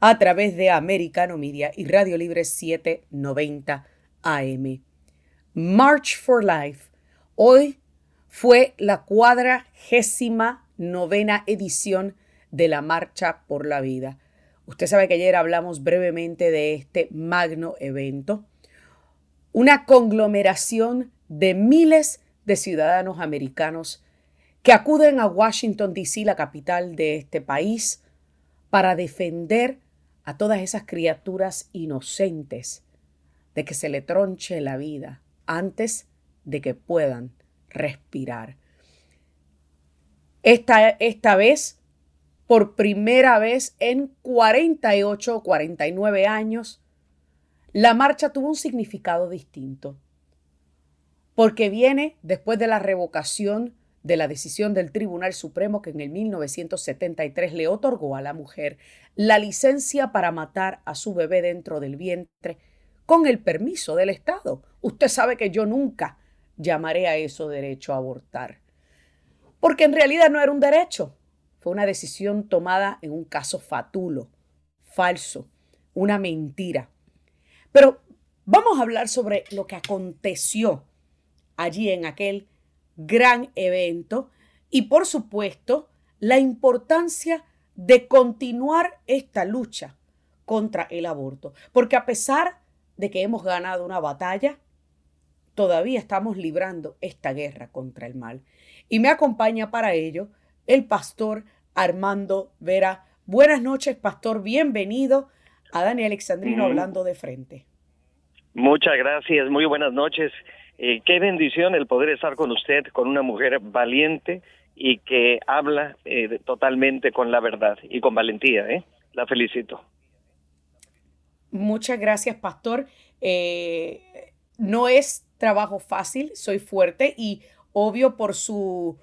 a través de Americano Media y Radio Libre 790 AM. March for Life. Hoy fue la cuadragésima novena edición de la Marcha por la Vida. Usted sabe que ayer hablamos brevemente de este magno evento. Una conglomeración de miles de ciudadanos americanos que acuden a Washington, D.C., la capital de este país, para defender a todas esas criaturas inocentes de que se le tronche la vida antes de que puedan respirar. Esta, esta vez, por primera vez en 48 o 49 años, la marcha tuvo un significado distinto, porque viene después de la revocación de la decisión del Tribunal Supremo que en el 1973 le otorgó a la mujer la licencia para matar a su bebé dentro del vientre con el permiso del Estado. Usted sabe que yo nunca llamaré a eso derecho a abortar, porque en realidad no era un derecho, fue una decisión tomada en un caso fatulo, falso, una mentira. Pero vamos a hablar sobre lo que aconteció allí en aquel gran evento y por supuesto la importancia de continuar esta lucha contra el aborto. Porque a pesar de que hemos ganado una batalla, todavía estamos librando esta guerra contra el mal. Y me acompaña para ello el pastor Armando Vera. Buenas noches, pastor. Bienvenido a Dani Alexandrino hablando de frente. Muchas gracias. Muy buenas noches. Eh, qué bendición el poder estar con usted, con una mujer valiente y que habla eh, totalmente con la verdad y con valentía. ¿eh? La felicito. Muchas gracias, pastor. Eh, no es trabajo fácil, soy fuerte y obvio por su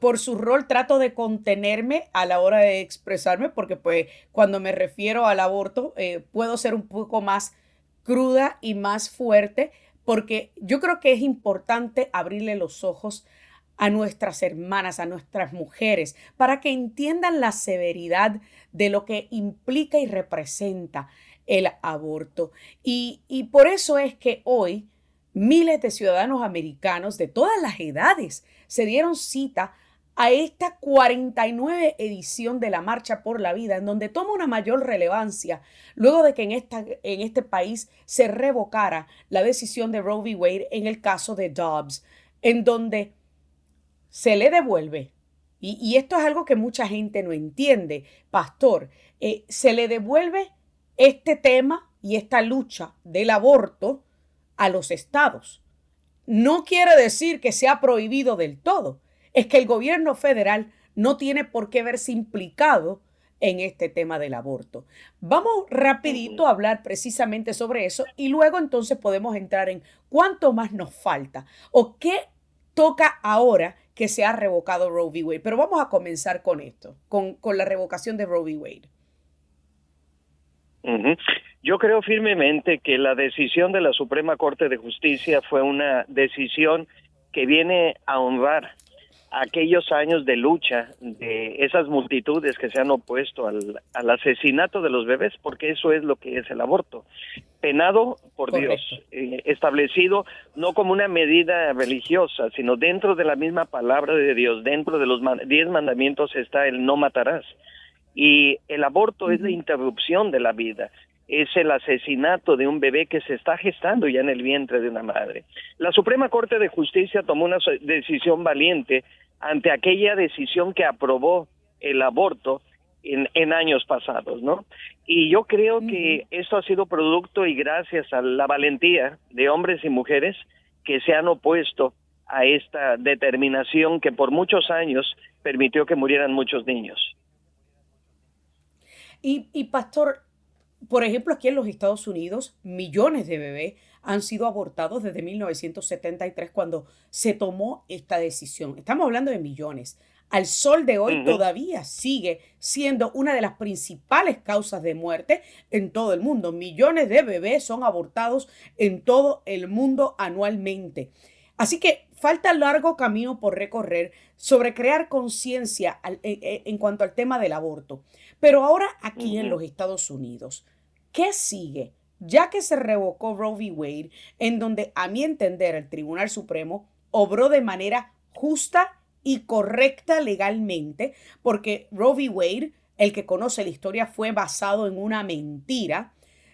por su rol trato de contenerme a la hora de expresarme porque pues cuando me refiero al aborto puedo ser un poco más cruda y más fuerte porque yo creo que es importante abrirle los ojos a nuestras hermanas, a nuestras mujeres, para que entiendan la severidad de lo que implica y representa el aborto. Y, por eso es que hoy miles de ciudadanos americanos de todas las edades se dieron cita a esta 49 edición de la Marcha por la Vida, en donde toma una mayor relevancia luego de que en, esta, en este país se revocara la decisión de Roe v. Wade en el caso de Dobbs, en donde se le devuelve, y, esto es algo que mucha gente no entiende, pastor, eh, se le devuelve este tema y esta lucha del aborto a los estados. No quiere decir que sea prohibido del todo, es que el gobierno federal no tiene por qué verse implicado en este tema del aborto. Vamos rapidito a hablar precisamente sobre eso y luego entonces podemos entrar en cuánto más nos falta o qué toca ahora que se ha revocado Roe v. Wade. Pero vamos a comenzar con esto, con, con la revocación de Roe v. Wade. Yo creo firmemente que la decisión de la Suprema Corte de Justicia fue una decisión que viene a honrar aquellos años de lucha de esas multitudes que se han opuesto al, asesinato de los bebés, porque eso es lo que es el aborto. Penado por Dios, eh, establecido no como una medida religiosa, sino dentro de la misma palabra de Dios, dentro de los diez mandamientos está el no matarás. Y el aborto es la interrupción de la vida es el asesinato de un bebé que se está gestando ya en el vientre de una madre. La Suprema Corte de Justicia tomó una decisión valiente ante aquella decisión que aprobó el aborto en, en años pasados, ¿no? Y yo creo que esto ha sido producto y gracias a la valentía de hombres y mujeres que se han opuesto a esta determinación que por muchos años permitió que murieran muchos niños. Y, y pastor, por ejemplo, aquí en los Estados Unidos, millones de bebés han sido abortados desde 1973 cuando se tomó esta decisión. Estamos hablando de millones. Al sol de hoy todavía sigue siendo una de las principales causas de muerte en todo el mundo. Millones de bebés son abortados en todo el mundo anualmente. Así que falta largo camino por recorrer sobre crear conciencia e, e, en, cuanto al tema del aborto. Pero ahora aquí en los Estados Unidos, ¿qué sigue? ya que se revocó Roe v. Wade, en donde a mi entender el Tribunal Supremo obró de manera justa y correcta legalmente, porque Roe v. Wade, el que conoce la historia, fue basado en una mentira.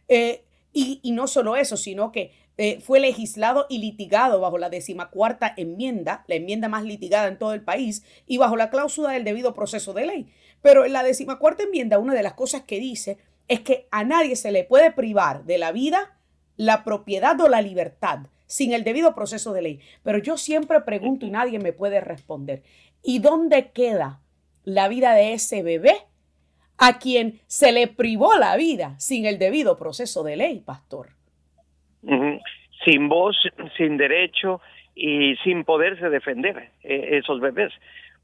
Eh, y, no solo eso, sino que eh, fue legislado y litigado bajo la decimacuarta enmienda, la enmienda más litigada en todo el país, y bajo la cláusula del debido proceso de ley. Pero en la decimacuarta enmienda, una de las cosas que dice es que a nadie se le puede privar de la vida, la propiedad o la libertad sin el debido proceso de ley. Pero yo siempre pregunto y nadie me puede responder. ¿Y dónde queda la vida de ese bebé a quien se le privó la vida sin el debido proceso de ley, pastor? Sin voz, sin derecho y sin poderse defender eh, esos bebés.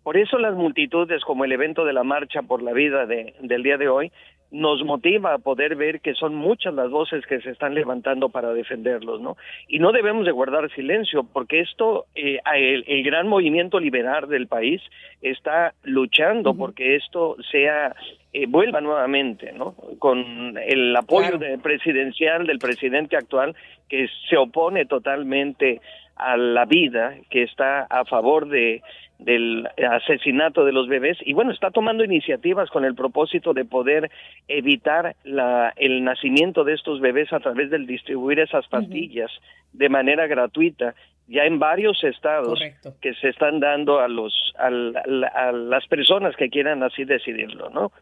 Por eso las multitudes, como el evento de la marcha por la vida del día de hoy, nos motiva a poder ver que son muchas las voces que se están levantando para defenderlos, ¿no? Y no debemos de guardar silencio, porque esto, eh, el, gran movimiento liberal del país está luchando porque esto sea eh, vuelva nuevamente, ¿no? Con el apoyo presidencial del presidente actual que se opone totalmente a la vida, que está a favor de del asesinato de los bebés. Y bueno, está tomando iniciativas con el propósito de poder evitar la, el nacimiento de estos bebés a través del distribuir esas pastillas de manera gratuita ya en varios estados que se están dando a los a las personas que quieran así decidirlo, ¿no?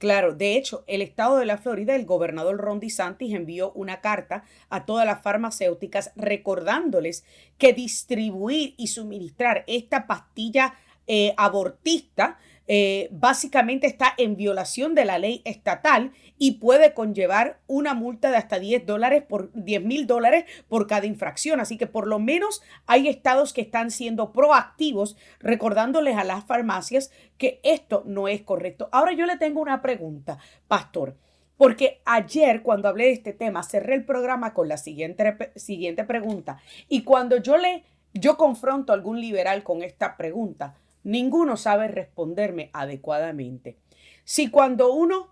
Claro, de hecho, el estado de la Florida, el gobernador Ron DeSantis envió una carta a todas las farmacéuticas recordándoles que distribuir y suministrar esta pastilla eh, abortista eh, básicamente está en violación de la ley estatal y puede conllevar una multa de hasta 10 dólares por 10 mil dólares por cada infracción. Así que por lo menos hay estados que están siendo proactivos recordándoles a las farmacias que esto no es correcto. Ahora yo le tengo una pregunta, pastor. Porque ayer cuando hablé de este tema cerré el programa con la siguiente, siguiente pregunta. Y cuando yo le yo confronto a algún liberal con esta pregunta, Ninguno sabe responderme adecuadamente. Si cuando uno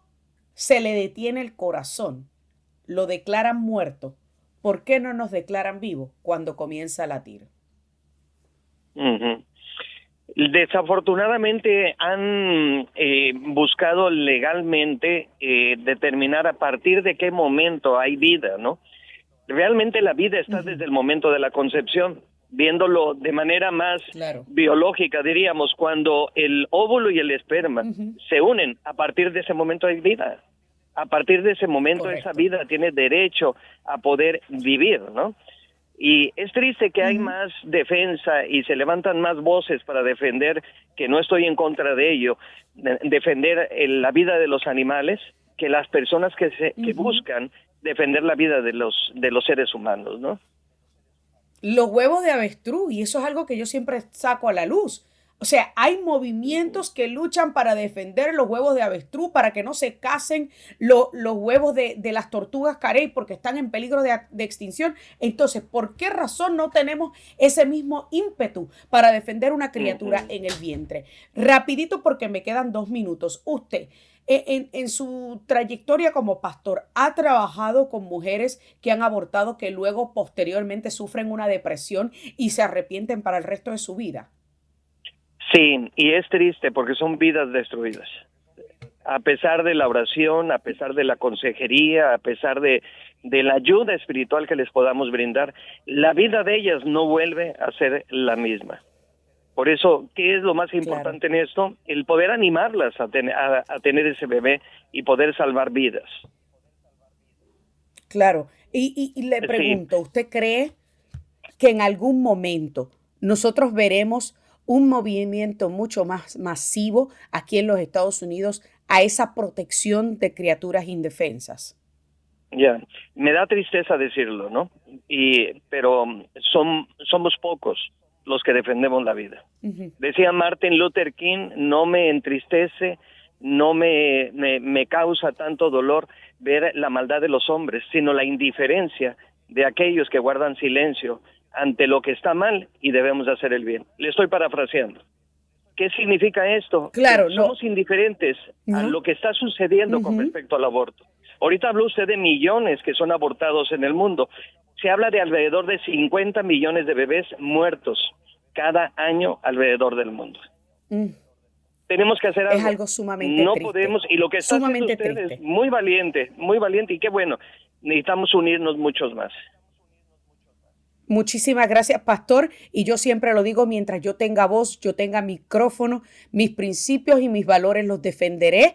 se le detiene el corazón, lo declaran muerto, ¿por qué no nos declaran vivo cuando comienza a latir? Desafortunadamente han eh, buscado legalmente eh, determinar a partir de qué momento hay vida, ¿no? Realmente la vida está desde el momento de la concepción viéndolo de manera más biológica, diríamos, cuando el óvulo y el esperma se unen, a partir de ese momento hay vida. A partir de ese momento esa vida tiene derecho a poder vivir, ¿no? Y es triste que hay más defensa y se levantan más voces para defender, que no estoy en contra de ello, defender la vida de los animales, que las personas que, se, que buscan defender la vida de los, de los seres humanos, ¿no? Los huevos de avestruz, y eso es algo que yo siempre saco a la luz. O sea, hay movimientos que luchan para defender los huevos de avestruz, para que no se casen los huevos de, las tortugas carey porque están en peligro de, extinción. Entonces, ¿por qué razón no tenemos ese mismo ímpetu para defender una criatura en el vientre? Rapidito porque me quedan dos minutos. Usted, en, su trayectoria como pastor, ¿ha trabajado con mujeres que han abortado que luego posteriormente sufren una depresión y se arrepienten para el resto de su vida? Sí, y es triste porque son vidas destruidas. A pesar de la oración, a pesar de la consejería, a pesar de, de la ayuda espiritual que les podamos brindar, la vida de ellas no vuelve a ser la misma. Por eso, ¿qué es lo más importante en esto? El poder animarlas a, a, tener ese bebé y poder salvar vidas. Claro. Y, y, le pregunto, ¿usted cree que en algún momento nosotros veremos un movimiento mucho más masivo aquí en los Estados Unidos a esa protección de criaturas indefensas. Ya, me da tristeza decirlo, ¿no? Y pero son somos pocos los que defendemos la vida. Decía Martin Luther King, no me entristece, no me, me, me causa tanto dolor ver la maldad de los hombres, sino la indiferencia de aquellos que guardan silencio ante lo que está mal y debemos hacer el bien. Le estoy parafraseando. ¿Qué significa esto? Claro, somos indiferentes a lo que está sucediendo con respecto al aborto. Ahorita habló usted de millones que son abortados en el mundo. Se habla de alrededor de 50 millones de bebés muertos cada año alrededor del mundo. Mm. Tenemos que hacer algo. Es algo sumamente No podemos, y lo que está sumamente haciendo usted es muy valiente, muy valiente, y qué bueno. Necesitamos unirnos muchos más. Muchísimas gracias, pastor. Y yo siempre lo digo, mientras yo tenga voz, yo tenga micrófono, mis principios y mis valores los defenderé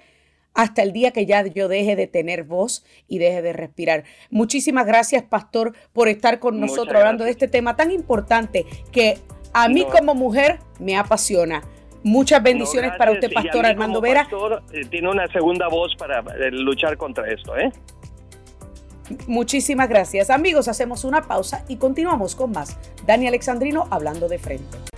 hasta el día que ya yo deje de tener voz y deje de respirar. Muchísimas gracias, pastor, por estar con nosotros hablando de este tema tan importante que a mí como mujer me apasiona. Muchas bendiciones para usted, pastor Armando Vera. Eh, tiene una segunda voz para eh, luchar contra esto, ¿eh? Muchísimas gracias. Amigos, hacemos una pausa y continuamos con más. Dani Alexandrino hablando de frente.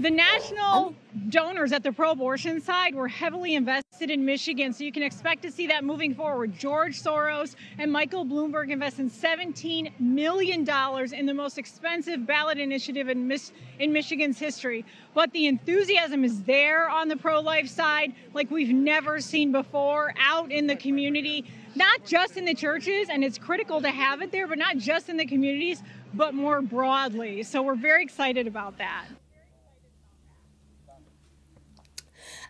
The national donors at the pro abortion side were heavily invested in Michigan, so you can expect to see that moving forward. George Soros and Michael Bloomberg invested $17 million in the most expensive ballot initiative in, in Michigan's history. But the enthusiasm is there on the pro life side, like we've never seen before, out in the community, not just in the churches, and it's critical to have it there, but not just in the communities, but more broadly. So we're very excited about that.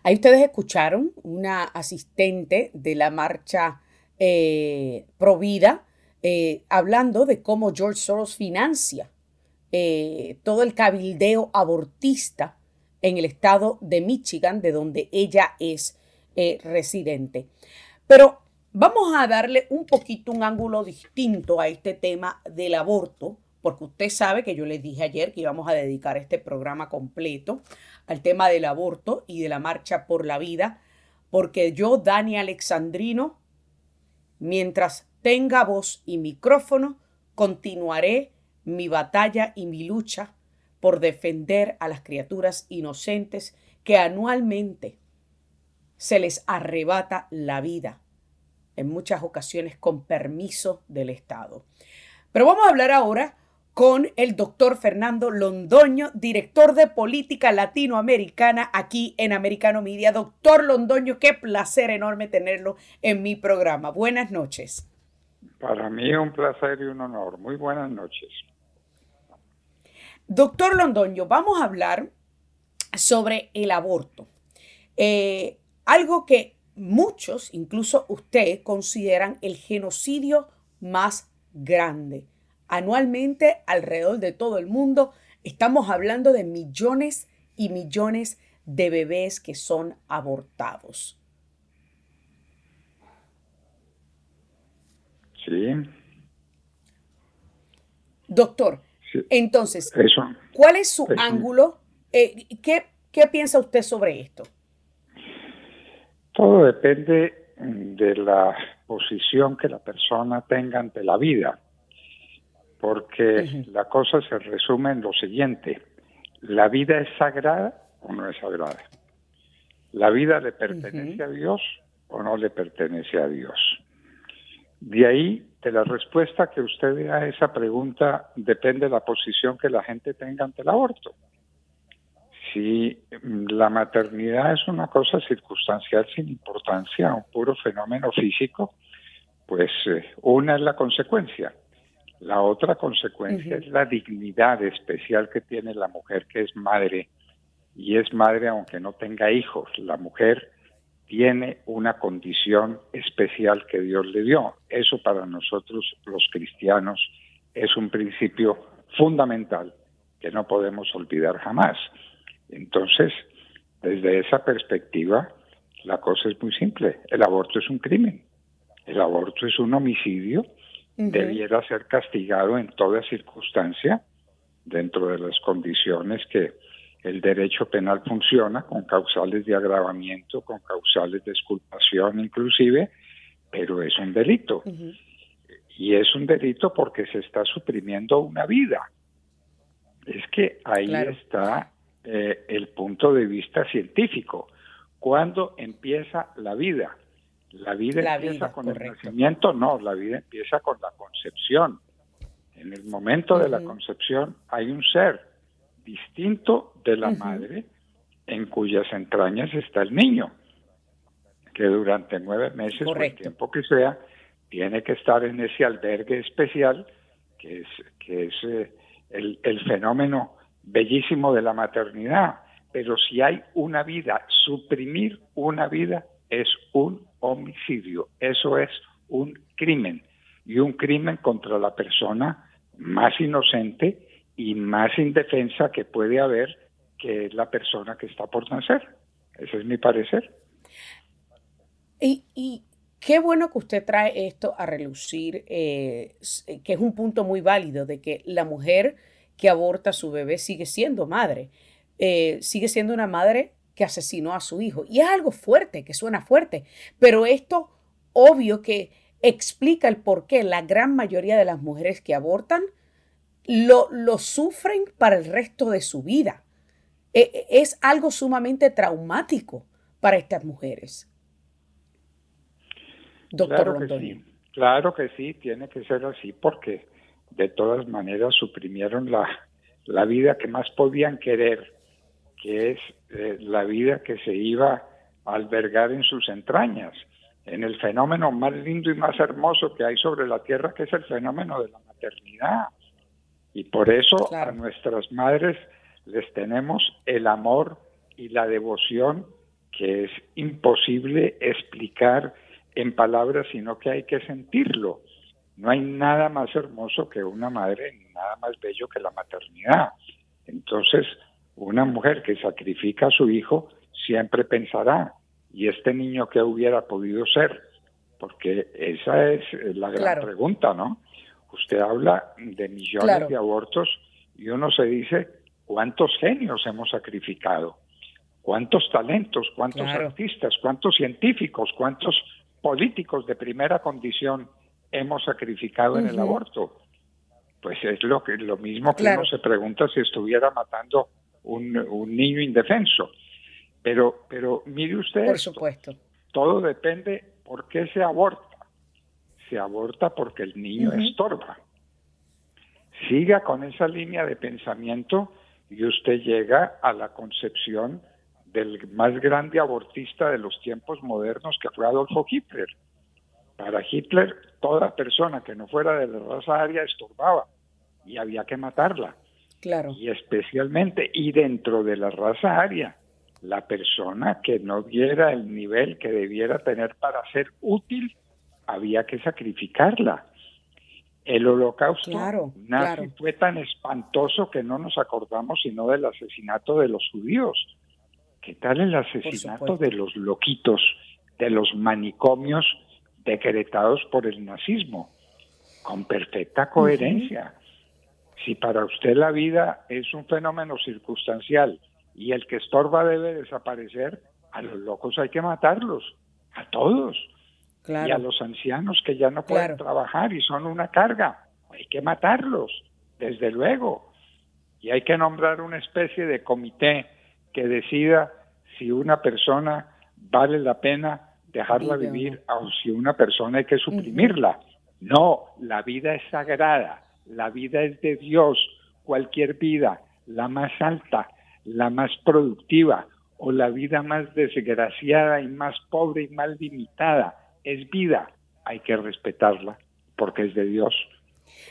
Ahí ustedes escucharon una asistente de la marcha eh, Provida eh, hablando de cómo George Soros financia eh, todo el cabildeo abortista en el estado de Michigan, de donde ella es residente. Pero vamos a darle un poquito un ángulo distinto a este tema del aborto, porque usted sabe que yo les dije ayer que íbamos a dedicar este programa completo al tema del aborto y de la marcha por la vida, porque yo, Dani Alexandrino, mientras tenga voz y micrófono, continuaré mi batalla y mi lucha por defender a las criaturas inocentes que anualmente se les arrebata la vida, en muchas ocasiones con permiso del Estado. Pero vamos a hablar ahora con el doctor Fernando Londoño, director de política latinoamericana aquí en Americano Media. Doctor Londoño, qué placer enorme tenerlo en mi programa. Buenas noches. Para mí es un placer y un honor. Muy buenas noches. Doctor Londoño, vamos a hablar sobre el aborto. Eh, algo que muchos, incluso usted, consideran el genocidio más grande anualmente alrededor de todo el mundo. Estamos hablando de millones y millones de bebés que son abortados. Sí. Doctor, entonces, ¿cuál es su ángulo? Eh, ¿qué, ¿Qué piensa usted sobre esto? Todo depende de la posición que la persona tenga ante la vida porque la cosa se resume en lo siguiente, ¿la vida es sagrada o no es sagrada? ¿La vida le pertenece a Dios o no le pertenece a Dios? De ahí, de la respuesta que usted dé a esa pregunta, depende la posición que la gente tenga ante el aborto. Si la maternidad es una cosa circunstancial sin importancia, un puro fenómeno físico, pues eh, una es la consecuencia. La otra consecuencia es la dignidad especial que tiene la mujer que es madre y es madre aunque no tenga hijos. La mujer tiene una condición especial que Dios le dio. Eso para nosotros los cristianos es un principio fundamental que no podemos olvidar jamás. Entonces, desde esa perspectiva, la cosa es muy simple. El aborto es un crimen. El aborto es un homicidio, debiera ser castigado en toda circunstancia, dentro de las condiciones que el derecho penal funciona, con causales de agravamiento, con causales de exculpación inclusive, pero es un delito. Y es un delito porque se está suprimiendo una vida. Es que ahí está eh, el punto de vista científico. ¿Cuándo empieza la vida? La vida empieza con el nacimiento, no, la vida empieza con la concepción. En el momento de la concepción hay un ser distinto de la madre en cuyas entrañas está el niño, que durante nueve meses o el tiempo que sea, tiene que estar en ese albergue especial que es, que es eh, el, el fenómeno bellísimo de la maternidad. Pero si hay una vida, suprimir una vida es un homicidio, eso es un crimen y un crimen contra la persona más inocente y más indefensa que puede haber, que es la persona que está por nacer. Ese es mi parecer. Y, qué bueno que usted trae esto a relucir, eh, que es un punto muy válido de que la mujer que aborta a su bebé sigue siendo madre, eh, sigue siendo una madre que asesinó a su hijo. Y es algo fuerte, que suena fuerte, pero esto obvio que explica el por qué la gran mayoría de las mujeres que abortan lo, lo sufren para el resto de su vida. E, e, es algo sumamente traumático para estas mujeres. Doctor claro que sí, claro que sí, tiene que ser así porque de todas maneras suprimieron la, la vida que más podían querer, que es eh, la vida que se iba a albergar en sus entrañas, en el fenómeno más lindo y más hermoso que hay sobre la tierra, que es el fenómeno de la maternidad. Y por eso a nuestras madres les tenemos el amor y la devoción que es imposible explicar en palabras, sino que hay que sentirlo. No hay nada más hermoso que una madre, ni nada más bello que la maternidad. Entonces, una mujer que sacrifica a su hijo siempre pensará, ¿y este niño qué hubiera podido ser? Porque esa es la gran pregunta, ¿no? Usted habla de millones de abortos y uno se dice, ¿cuántos genios hemos sacrificado? ¿Cuántos talentos, cuántos artistas, cuántos científicos, cuántos políticos de primera condición hemos sacrificado en el aborto? Pues es lo que lo mismo que uno se pregunta si estuviera matando un, un niño indefenso. Pero, pero mire usted, por supuesto, todo depende por qué se aborta se aborta porque el niño estorba. Siga con esa línea de pensamiento y usted llega a la concepción del más grande abortista de los tiempos modernos que fue Adolfo Hitler. Para Hitler, toda persona que no fuera de la raza aria estorbaba y había que matarla. Claro. Y especialmente, y dentro de la raza aria, la persona que no diera el nivel que debiera tener para ser útil había que sacrificarla. El holocausto nazi fue tan espantoso que no nos acordamos sino del asesinato de los judíos. ¿Qué tal el asesinato de los loquitos, de los manicomios decretados por el nazismo? Con perfecta coherencia. Si para usted la vida es un fenómeno circunstancial y el que estorba debe desaparecer, a los locos hay que matarlos, a todos y a los ancianos que ya no pueden trabajar y son una carga. Hay que matarlos, desde luego. Y hay que nombrar una especie de comité que decida si una persona vale la pena dejarla vivir o si una persona hay que suprimirla. No, la vida es sagrada, la vida es de Dios. Cualquier vida, la más alta, la más productiva o la vida más desgraciada y más pobre y mal limitada, es vida, hay que respetarla porque es de Dios.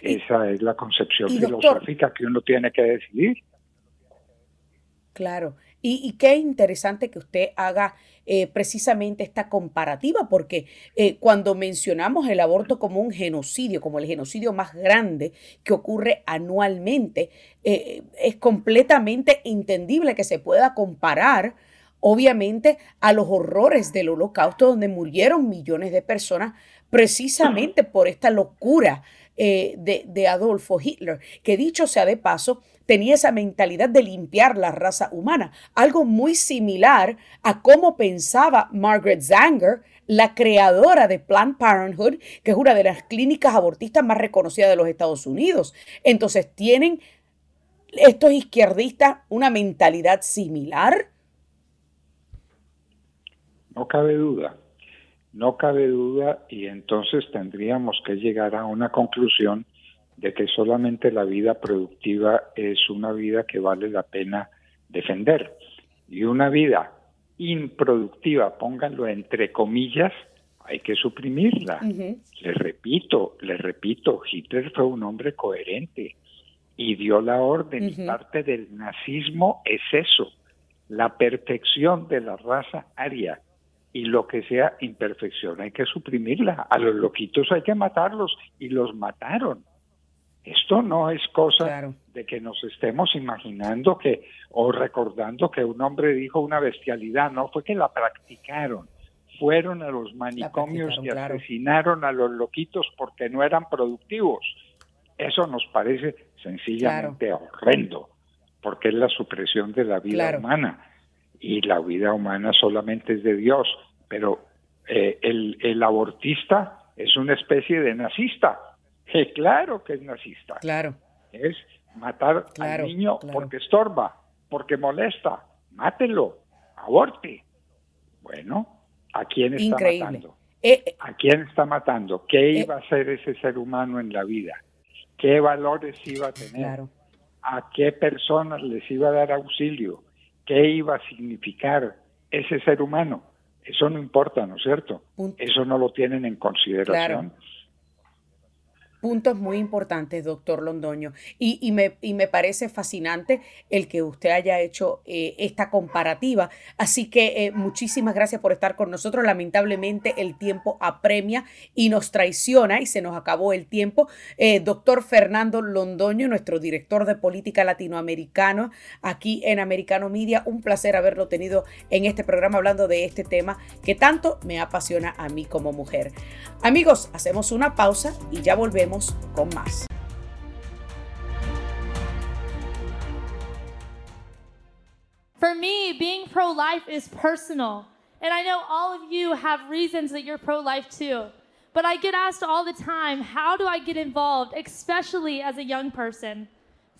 Esa es la concepción filosófica que uno tiene que decidir. Claro. Y, qué interesante que usted haga eh, precisamente esta comparativa, porque eh, cuando mencionamos el aborto como un genocidio, como el genocidio más grande que ocurre anualmente, eh, es completamente entendible que se pueda comparar obviamente a los horrores del holocausto donde murieron millones de personas precisamente por esta locura de, de Adolfo Hitler, que dicho sea de paso, tenía esa mentalidad de limpiar la raza humana, algo muy similar a cómo pensaba Margaret Zanger, la creadora de Planned Parenthood, que es una de las clínicas abortistas más reconocidas de los Estados Unidos. Entonces, ¿tienen estos izquierdistas una mentalidad similar? No cabe duda. No cabe duda y entonces tendríamos que llegar a una conclusión de que solamente la vida productiva es una vida que vale la pena defender. Y una vida improductiva, pónganlo entre comillas, hay que suprimirla. Le repito, le repito, Hitler fue un hombre coherente y dio la orden. Parte del nazismo es eso, la perfección de la raza aria y lo que sea imperfección hay que suprimirla. A los loquitos hay que matarlos y los mataron. Esto no es cosa de que nos estemos imaginando que o recordando que un hombre dijo una bestialidad, no fue que la practicaron. Fueron a los manicomios y asesinaron a los loquitos porque no eran productivos. Eso nos parece sencillamente horrendo, porque es la supresión de la vida humana y la vida humana solamente es de Dios, pero eh, el, el, abortista es una especie de nazista. Eh, claro que es nazista. Claro. Es matar al niño porque estorba, porque molesta. Mátelo, aborte. Bueno, ¿a quién está matando? Eh, ¿A quién está matando? ¿Qué iba a hacer ese ser humano en la vida? ¿Qué valores iba a tener? ¿A qué personas les iba a dar auxilio? qué iba a significar ese ser humano. Eso no importa, ¿no es cierto? Eso no lo tienen en consideración puntos muy importantes, doctor Londoño. Y, me, me, parece fascinante el que usted haya hecho eh, esta comparativa. Así que eh, muchísimas gracias por estar con nosotros. Lamentablemente el tiempo apremia y nos traiciona y se nos acabó el tiempo. Eh, doctor Fernando Londoño, nuestro director de política latinoamericano aquí en Americano Media. Un placer haberlo tenido en este programa hablando de este tema que tanto me apasiona a mí como mujer. Amigos, hacemos una pausa y ya volvemos con más. For me, being pro life is personal. And I know all of you have reasons that you're pro life too. But I get asked all the time how do I get involved, especially as a young person?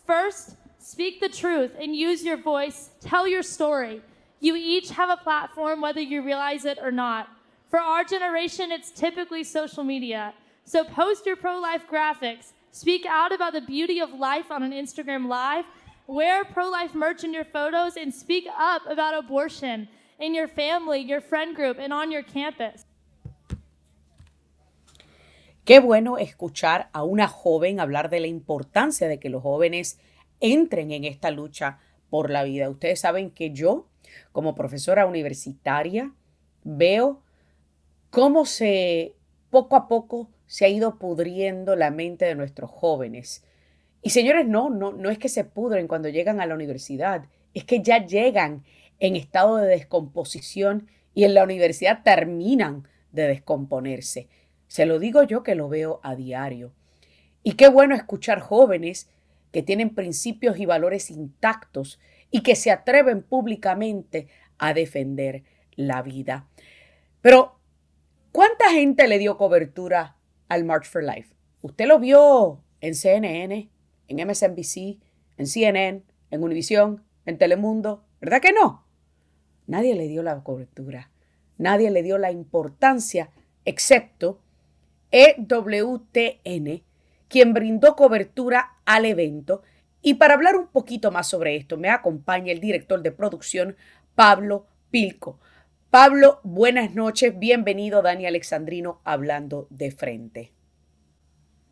First, speak the truth and use your voice, tell your story. You each have a platform, whether you realize it or not. For our generation, it's typically social media. So post your pro life graphics, speak out about the beauty of life on an Instagram Live, wear pro life merch in your photos, and speak up about abortion in your family, your friend group, and on your campus. Qué bueno escuchar a una joven hablar de la importancia de que los jóvenes entren en esta lucha por la vida. Ustedes saben que yo, como profesora universitaria, veo cómo se poco a poco se ha ido pudriendo la mente de nuestros jóvenes. Y señores, no, no, no es que se pudren cuando llegan a la universidad, es que ya llegan en estado de descomposición y en la universidad terminan de descomponerse. Se lo digo yo que lo veo a diario. Y qué bueno escuchar jóvenes que tienen principios y valores intactos y que se atreven públicamente a defender la vida. Pero, ¿cuánta gente le dio cobertura al March for Life. Usted lo vio en CNN, en MSNBC, en CNN, en Univision, en Telemundo, ¿verdad que no? Nadie le dio la cobertura, nadie le dio la importancia, excepto EWTN, quien brindó cobertura al evento. Y para hablar un poquito más sobre esto, me acompaña el director de producción, Pablo Pilco. Pablo, buenas noches, bienvenido Dani Alexandrino hablando de frente.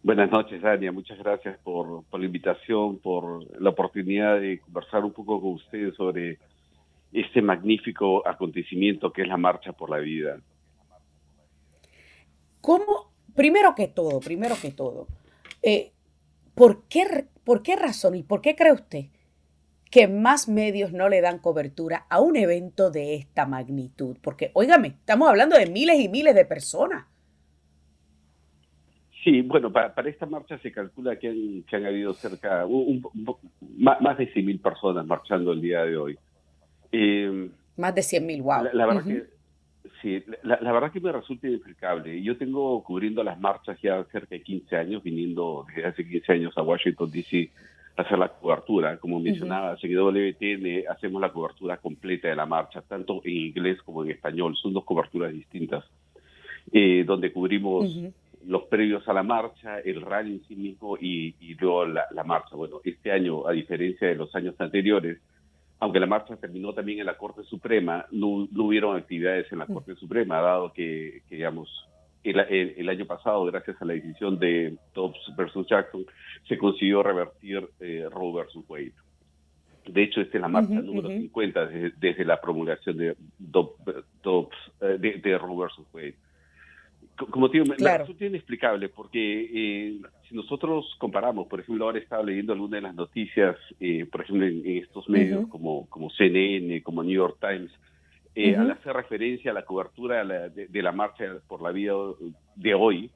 Buenas noches, Dania. Muchas gracias por, la invitación, por la oportunidad de conversar un poco con ustedes sobre este magnífico acontecimiento que es la Marcha por la Vida. ¿Cómo, primero que todo, primero que todo, eh, ¿por, qué, ¿por qué razón y por qué cree usted que más medios no le dan cobertura a un evento de esta magnitud. Porque, óigame, estamos hablando de miles y miles de personas. Sí, bueno, para, esta marcha se calcula que han, que han habido cerca, un, más, de 100.000 personas marchando el día de hoy. Eh, más de 100.000, wow. La, verdad que, sí, la, verdad que me resulta inexplicable. Yo tengo cubriendo las marchas ya cerca de 15 años, viniendo desde hace 15 años a Washington, D.C., hacer la cobertura. Como mencionaba, uh WTN hacemos la cobertura completa de la marcha, tanto en inglés como en español. Son dos coberturas distintas, eh, donde cubrimos los previos a la marcha, el rally en sí mismo y, luego la, marcha. Bueno, este año, a diferencia de los años anteriores, aunque la marcha terminó también en la Corte Suprema, no, hubieron actividades en la Corte Suprema, dado que, digamos, el, año pasado, gracias a la decisión de Dobbs versus Jackson, se consiguió revertir eh, Roe versus Wade. De hecho, esta es la marcha número 50 desde, la promulgación de Dobbs, eh, de, de Roe versus Wade como digo, claro. resulta inexplicable porque eh, si nosotros comparamos, por ejemplo, ahora estaba leyendo alguna de las noticias, eh, por ejemplo, en, estos medios como, como CNN, como New York Times, eh, al hacer referencia a la cobertura de, la marcha por la vida de hoy,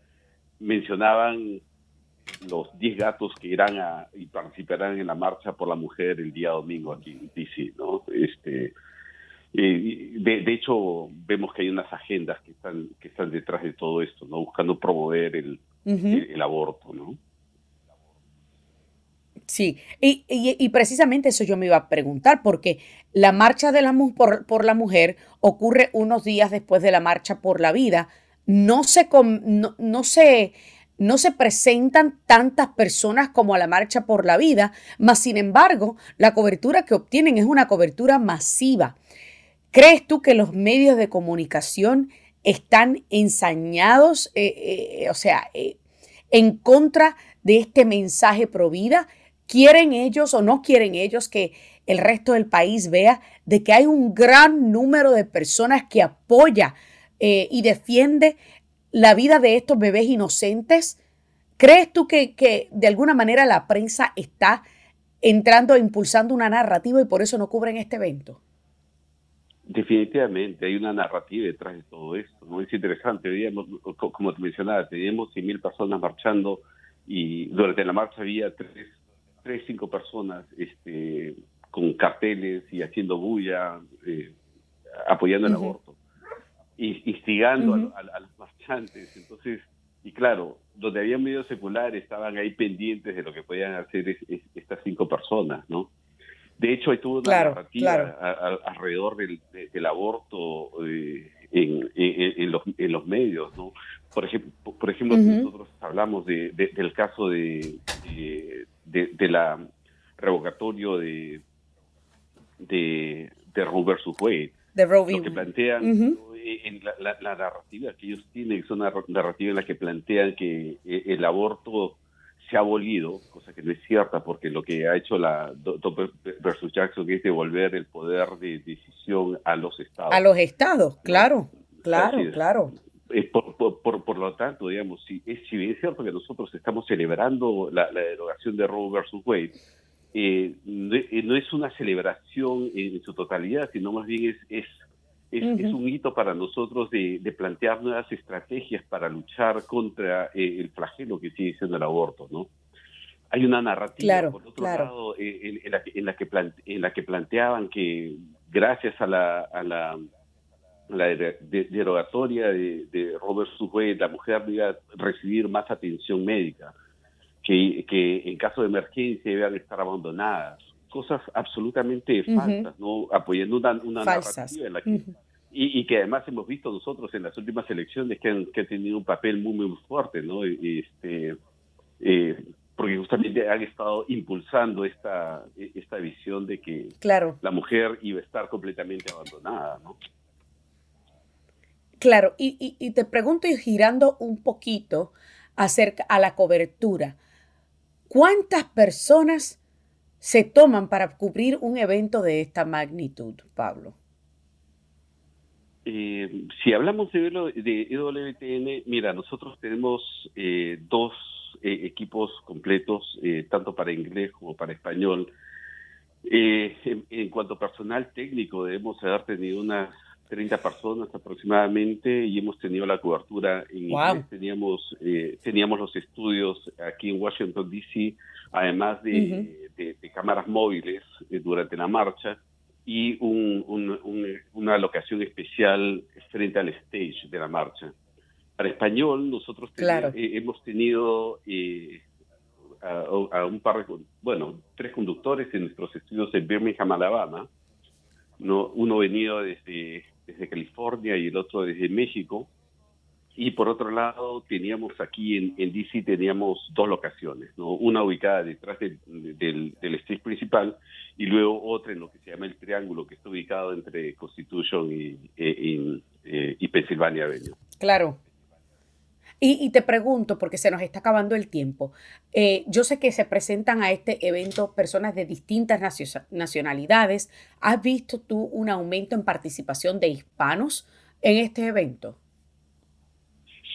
mencionaban los 10 gatos que irán a y participarán en la marcha por la mujer el día domingo aquí en DC, ¿no? Este, de, hecho, vemos que hay unas agendas que están, que están detrás de todo esto, ¿no? Buscando promover el, el, aborto, ¿no? Sí, y, y, precisamente eso yo me iba a preguntar, porque la marcha de la, por, por, la mujer ocurre unos días después de la marcha por la vida. No se, no, no se, no se presentan tantas personas como a la marcha por la vida, mas sin embargo, la cobertura que obtienen es una cobertura masiva. ¿Crees tú que los medios de comunicación están ensañados, eh, eh, o sea, eh, en contra de este mensaje pro vida? ¿Quieren ellos o no quieren ellos que el resto del país vea de que hay un gran número de personas que apoya y defiende la vida de estos bebés inocentes? ¿Crees tú que, de alguna manera la prensa está entrando, impulsando una narrativa y por eso no cubren este evento? Definitivamente, hay una narrativa detrás de todo esto. ¿no? Es interesante, como te mencionaba, teníamos 100.000 personas marchando y durante la marcha había tres, tres cinco personas este, con carteles y haciendo bulla, eh, apoyando el aborto, y, instigando a, los marchantes. Entonces, y claro, donde había medios seculares estaban ahí pendientes de lo que podían hacer estas cinco personas, ¿no? De hecho, hay toda una narrativa alrededor del, aborto eh, en, los, medios, ¿no? Por ejemplo, por ejemplo nosotros hablamos de, del caso de, de, la revocatorio de, de, de Roe versus Wade. De Roe Lo que plantean en la, narrativa que ellos tienen es una narrativa en la que plantean que eh, el aborto se ha abolido, cosa que no es cierta, porque lo que ha hecho la versus Jackson es devolver el poder de decisión a los estados. A los estados, claro, claro, claro. Por, por, por, lo tanto, digamos, si, es, si bien es cierto que nosotros estamos celebrando la, derogación de Roe versus Wade, eh, eh, no, es una celebración en su totalidad, sino más bien es, es es, un hito para nosotros de, plantear nuevas estrategias para luchar contra eh, el flagelo que sigue siendo el aborto, ¿no? Hay una narrativa, por otro lado, eh, en, la, en, la, que en la que planteaban que gracias a la, a la, la derogatoria de, de Robert Sujue, la mujer iba a recibir más atención médica, que, que en caso de emergencia a estar abandonadas cosas absolutamente falsas, ¿no? Apoyando una, narrativa en la que, y, que además hemos visto nosotros en las últimas elecciones que han, tenido un papel muy, muy fuerte, ¿no? Este, eh, porque justamente han estado impulsando esta, esta visión de que claro. la mujer iba a estar completamente abandonada, ¿no? Claro, y, y, te pregunto y girando un poquito acerca a la cobertura, ¿cuántas personas se toman para cubrir un evento de esta magnitud, Pablo? Eh, si hablamos de, de EWTN, mira, nosotros tenemos eh, dos eh, equipos completos, tanto para inglés como para español. En, cuanto personal técnico, debemos haber tenido unas 30 personas aproximadamente y hemos tenido la cobertura en inglés. Teníamos, eh, teníamos los estudios aquí en Washington, D.C., además de, cámaras móviles eh, durante la marcha y una locación especial frente al stage de la marcha. Para español, nosotros eh, hemos tenido a, un par de, bueno, tres conductores en nuestros estudios en Birmingham, Alabama. No, uno venido desde, desde California y el otro desde México. Y por otro lado, teníamos aquí en, en DC, teníamos dos locaciones, ¿no? una ubicada detrás del, del, stage principal y luego otra en lo que se llama el Triángulo, que está ubicado entre Constitution y, y, eh, y Pennsylvania Avenue. Claro. Y, te pregunto, porque se nos está acabando el tiempo, eh, yo sé que se presentan a este evento personas de distintas nacionalidades. ¿Has visto tú un aumento en participación de hispanos en este evento?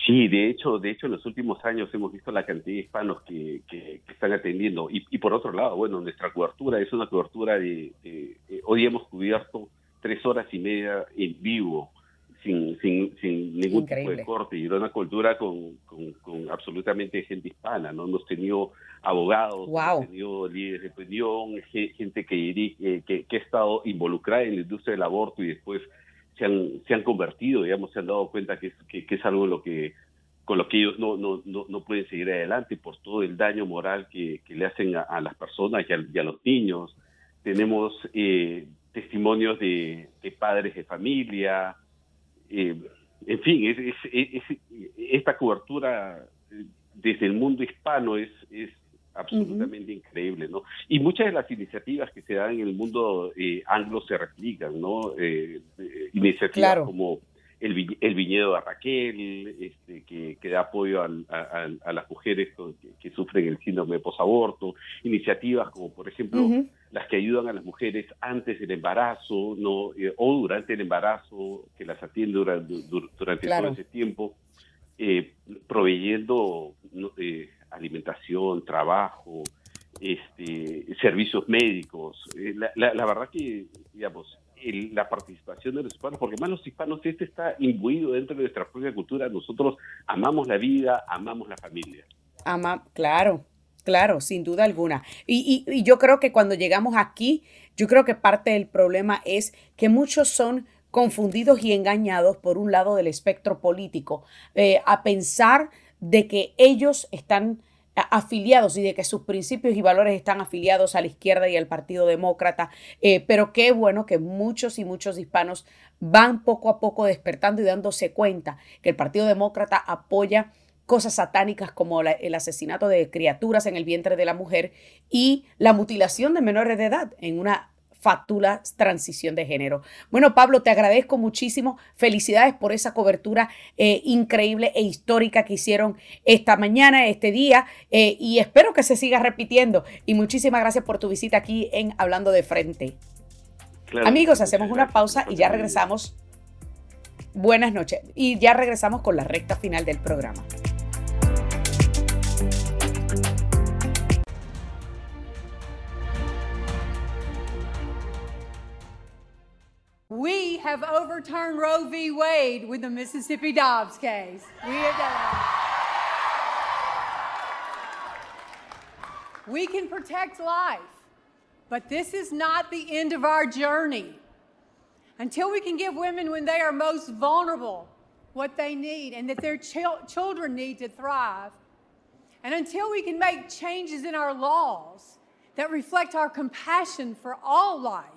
Sí, de hecho, de hecho en los últimos años hemos visto la cantidad de hispanos que, están atendiendo. Y, por otro lado, bueno, nuestra cobertura es una cobertura de, de, hoy hemos cubierto tres horas y media en vivo sin, sin, sin ningún tipo de corte y una cultura con, con, absolutamente gente hispana, ¿no? Hemos tenido abogados, hemos tenido líderes de opinión, gente que, eh, que, que, ha estado involucrada en la industria del aborto y después se han, se han convertido, digamos, se han dado cuenta que es, que, es algo lo que con lo que ellos no, no, no, pueden seguir adelante por todo el daño moral que, que le hacen a, las personas y a, los niños. Tenemos eh, testimonios de, de padres de familia, eh, en fin, esta cobertura eh, desde el mundo hispano es, es absolutamente increíble, ¿no? Y muchas de las iniciativas que se dan en el mundo eh, anglo se replican, ¿no? iniciativas como el, el, viñedo de Raquel, este, que, que da apoyo a, las mujeres que, sufren el síndrome de posaborto, iniciativas como, por ejemplo, las que ayudan a las mujeres antes del embarazo no eh, o durante el embarazo, que las atiende durante, durante todo ese tiempo, eh, proveyendo eh, alimentación, trabajo, este, servicios médicos. La, la, la, verdad que, digamos, la participación de los hispanos, porque más los hispanos, este está imbuido dentro de nuestra propia cultura. Nosotros amamos la vida, amamos la familia. Ama, claro, claro, sin duda alguna. Y, y, yo creo que cuando llegamos aquí, yo creo que parte del problema es que muchos son confundidos y engañados por un lado del espectro político, eh, a pensar de que ellos están afiliados y de que sus principios y valores están afiliados a la izquierda y al Partido Demócrata, eh, pero qué bueno que muchos y muchos hispanos van poco a poco despertando y dándose cuenta que el Partido Demócrata apoya cosas satánicas como el asesinato de criaturas en el vientre de la mujer y la mutilación de menores de edad en una Fatula transición de género. Bueno, Pablo, te agradezco muchísimo. Felicidades por esa cobertura eh, increíble e histórica que hicieron esta mañana, este día, eh, y espero que se siga repitiendo. Y muchísimas gracias por tu visita aquí en Hablando de Frente. Amigos, hacemos una pausa y ya regresamos. Buenas noches. Y ya regresamos con la recta final del programa. We have overturned Roe v. Wade with the Mississippi Dobbs case. We have done We can protect life, but this is not the end of our journey. Until we can give women, when they are most vulnerable, what they need and that their children need to thrive, and until we can make changes in our laws that reflect our compassion for all life,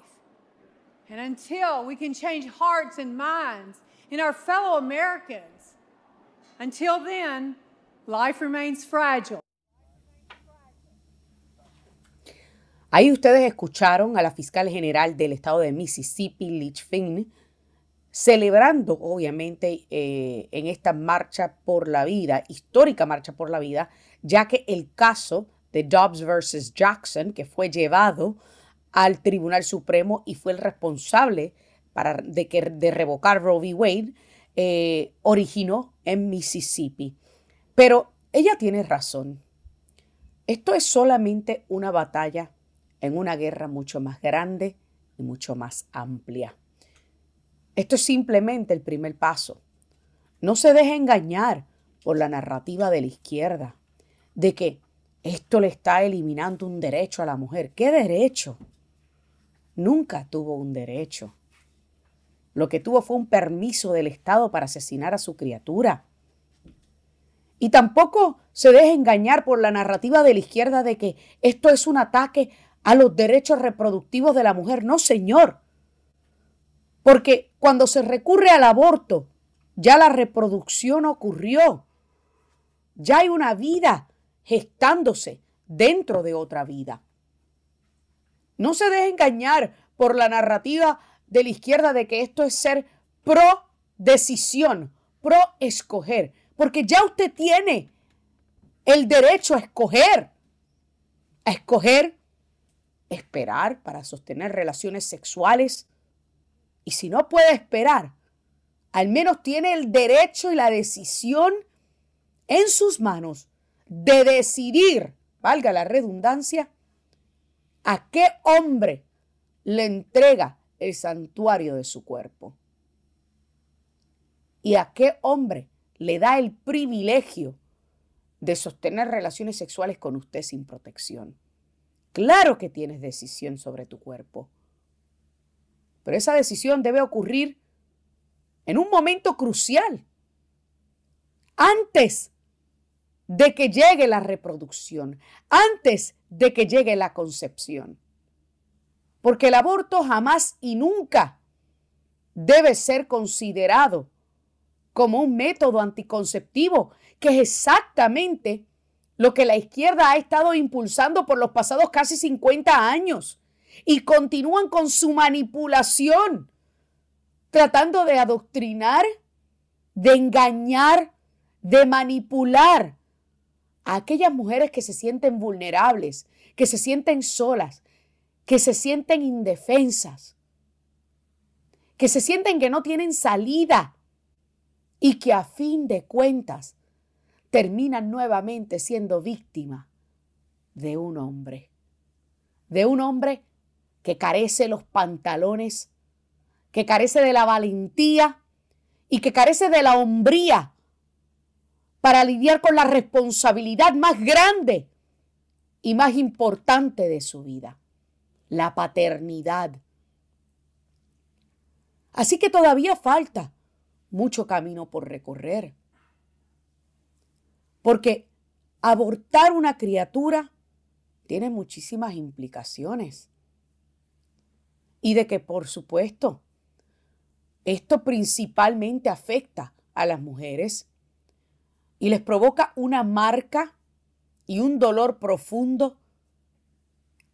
and until we can change hearts and minds in our fellow Americans, until then, life remains fragile. Ahí ustedes escucharon a la fiscal general del estado de Mississippi, Leach Finn, celebrando, obviamente, eh, en esta marcha por la vida, histórica marcha por la vida, ya que el caso de Dobbs versus Jackson, que fue llevado al Tribunal Supremo y fue el responsable para, de, que, de revocar Roe v. Wade, eh, originó en Mississippi. Pero ella tiene razón. Esto es solamente una batalla en una guerra mucho más grande y mucho más amplia. Esto es simplemente el primer paso. No se deje engañar por la narrativa de la izquierda de que esto le está eliminando un derecho a la mujer. ¿Qué derecho? Nunca tuvo un derecho. Lo que tuvo fue un permiso del Estado para asesinar a su criatura. Y tampoco se deje engañar por la narrativa de la izquierda de que esto es un ataque a los derechos reproductivos de la mujer. No, señor. Porque cuando se recurre al aborto, ya la reproducción ocurrió. Ya hay una vida gestándose dentro de otra vida. No se deje engañar por la narrativa de la izquierda de que esto es ser pro decisión, pro escoger porque ya usted tiene el derecho a escoger, a escoger esperar para sostener relaciones sexuales. Y si no puede esperar, al menos tiene el derecho y la decisión en sus manos de decidir, valga la redundancia, a qué hombre le entrega el santuario de su cuerpo. Y a qué hombre le da el privilegio de sostener relaciones sexuales con usted sin protección. Claro que tienes decisión sobre tu cuerpo, pero esa decisión debe ocurrir en un momento crucial, antes de que llegue la reproducción, antes de que llegue la concepción. Porque el aborto jamás y nunca debe ser considerado como un método anticonceptivo, que es exactamente lo que la izquierda ha estado impulsando por los pasados casi 50 años. Y continúan con su manipulación, tratando de adoctrinar, de engañar, de manipular a aquellas mujeres que se sienten vulnerables, que se sienten solas, que se sienten indefensas, que se sienten que no tienen salida y que a fin de cuentas terminan nuevamente siendo víctima de un hombre, de un hombre que carece los pantalones, que carece de la valentía y que carece de la hombría para lidiar con la responsabilidad más grande y más importante de su vida, la paternidad. Así que todavía falta mucho camino por recorrer. Porque abortar una criatura tiene muchísimas implicaciones. Y de que, por supuesto, esto principalmente afecta a las mujeres y les provoca una marca y un dolor profundo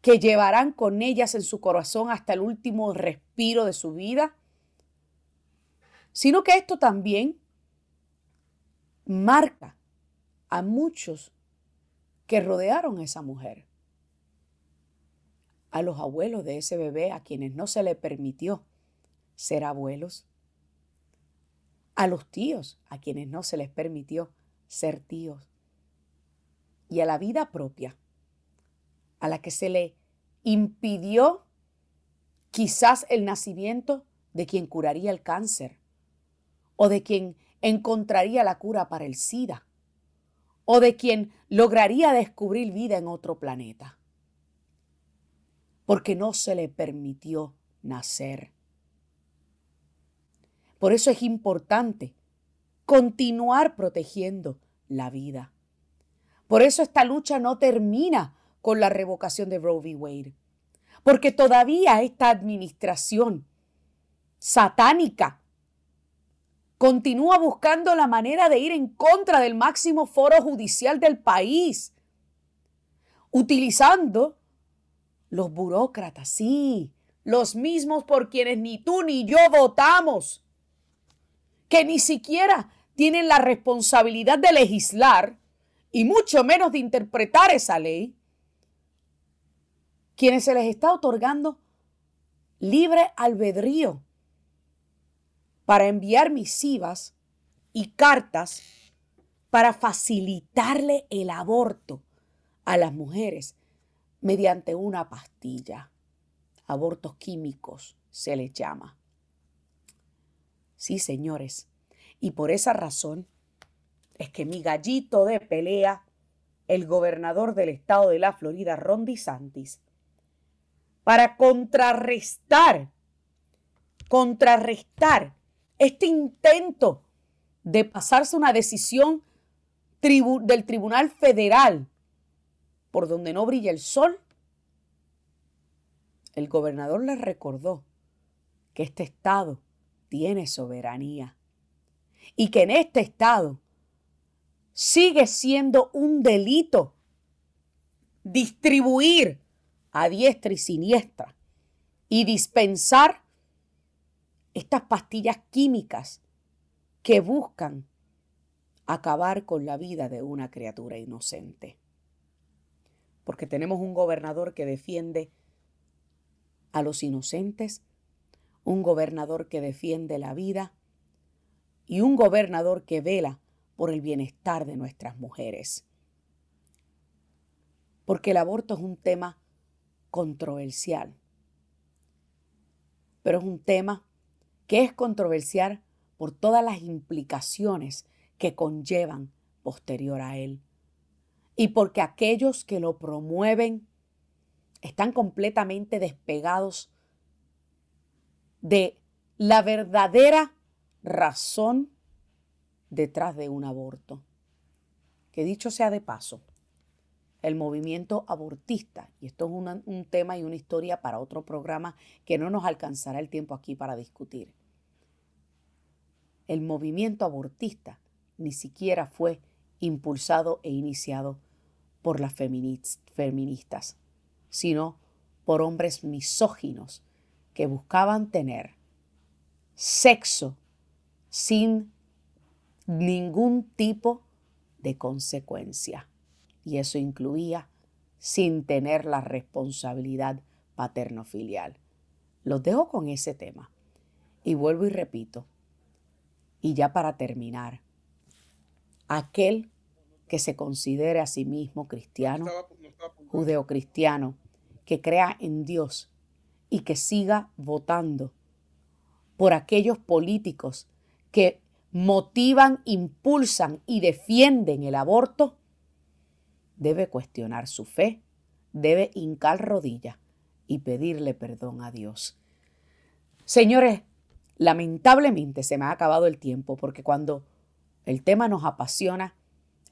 que llevarán con ellas en su corazón hasta el último respiro de su vida. Sino que esto también marca a muchos que rodearon a esa mujer, a los abuelos de ese bebé a quienes no se le permitió ser abuelos, a los tíos a quienes no se les permitió ser tíos, y a la vida propia, a la que se le impidió quizás el nacimiento de quien curaría el cáncer o de quien encontraría la cura para el SIDA, o de quien lograría descubrir vida en otro planeta, porque no se le permitió nacer. Por eso es importante continuar protegiendo la vida. Por eso esta lucha no termina con la revocación de Roe v. Wade, porque todavía esta administración satánica continúa buscando la manera de ir en contra del máximo foro judicial del país, utilizando los burócratas, sí, los mismos por quienes ni tú ni yo votamos, que ni siquiera tienen la responsabilidad de legislar y mucho menos de interpretar esa ley, quienes se les está otorgando libre albedrío para enviar misivas y cartas para facilitarle el aborto a las mujeres mediante una pastilla. Abortos químicos se les llama. Sí, señores. Y por esa razón es que mi gallito de pelea, el gobernador del estado de la Florida, Ron DeSantis, para contrarrestar, contrarrestar este intento de pasarse una decisión del Tribunal Federal por donde no brilla el sol, el gobernador les recordó que este estado tiene soberanía y que en este estado sigue siendo un delito distribuir a diestra y siniestra y dispensar estas pastillas químicas que buscan acabar con la vida de una criatura inocente. Porque tenemos un gobernador que defiende a los inocentes, un gobernador que defiende la vida y un gobernador que vela por el bienestar de nuestras mujeres. Porque el aborto es un tema controversial, pero es un tema que es controversial por todas las implicaciones que conllevan posterior a él. Y porque aquellos que lo promueven están completamente despegados de la verdadera razón detrás de un aborto. Que dicho sea de paso, el movimiento abortista, y esto es un tema y una historia para otro programa que no nos alcanzará el tiempo aquí para discutir. El movimiento abortista ni siquiera fue impulsado e iniciado por las feministas, sino por hombres misóginos que buscaban tener sexo sin ningún tipo de consecuencia. Y eso incluía sin tener la responsabilidad paterno-filial. Los dejo con ese tema. Y vuelvo y repito. Y ya para terminar, aquel que se considere a sí mismo cristiano, judeocristiano, que crea en Dios y que siga votando por aquellos políticos que motivan, impulsan y defienden el aborto, debe cuestionar su fe, debe hincar rodilla y pedirle perdón a Dios. Señores, lamentablemente se me ha acabado el tiempo porque cuando el tema nos apasiona,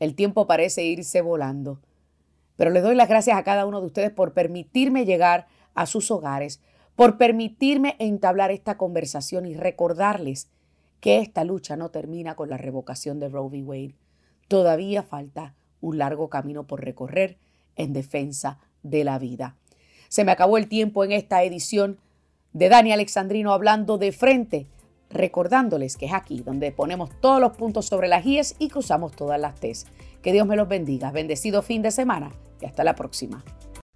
el tiempo parece irse volando. Pero le doy las gracias a cada uno de ustedes por permitirme llegar a sus hogares, por permitirme entablar esta conversación y recordarles que esta lucha no termina con la revocación de Roe v. Wade. Todavía falta un largo camino por recorrer en defensa de la vida. Se me acabó el tiempo en esta edición de Dani Alexandrino hablando de frente recordándoles que es aquí donde ponemos todos los puntos sobre las IES y cruzamos todas las T's. Que Dios me los bendiga. Bendecido fin de semana y hasta la próxima.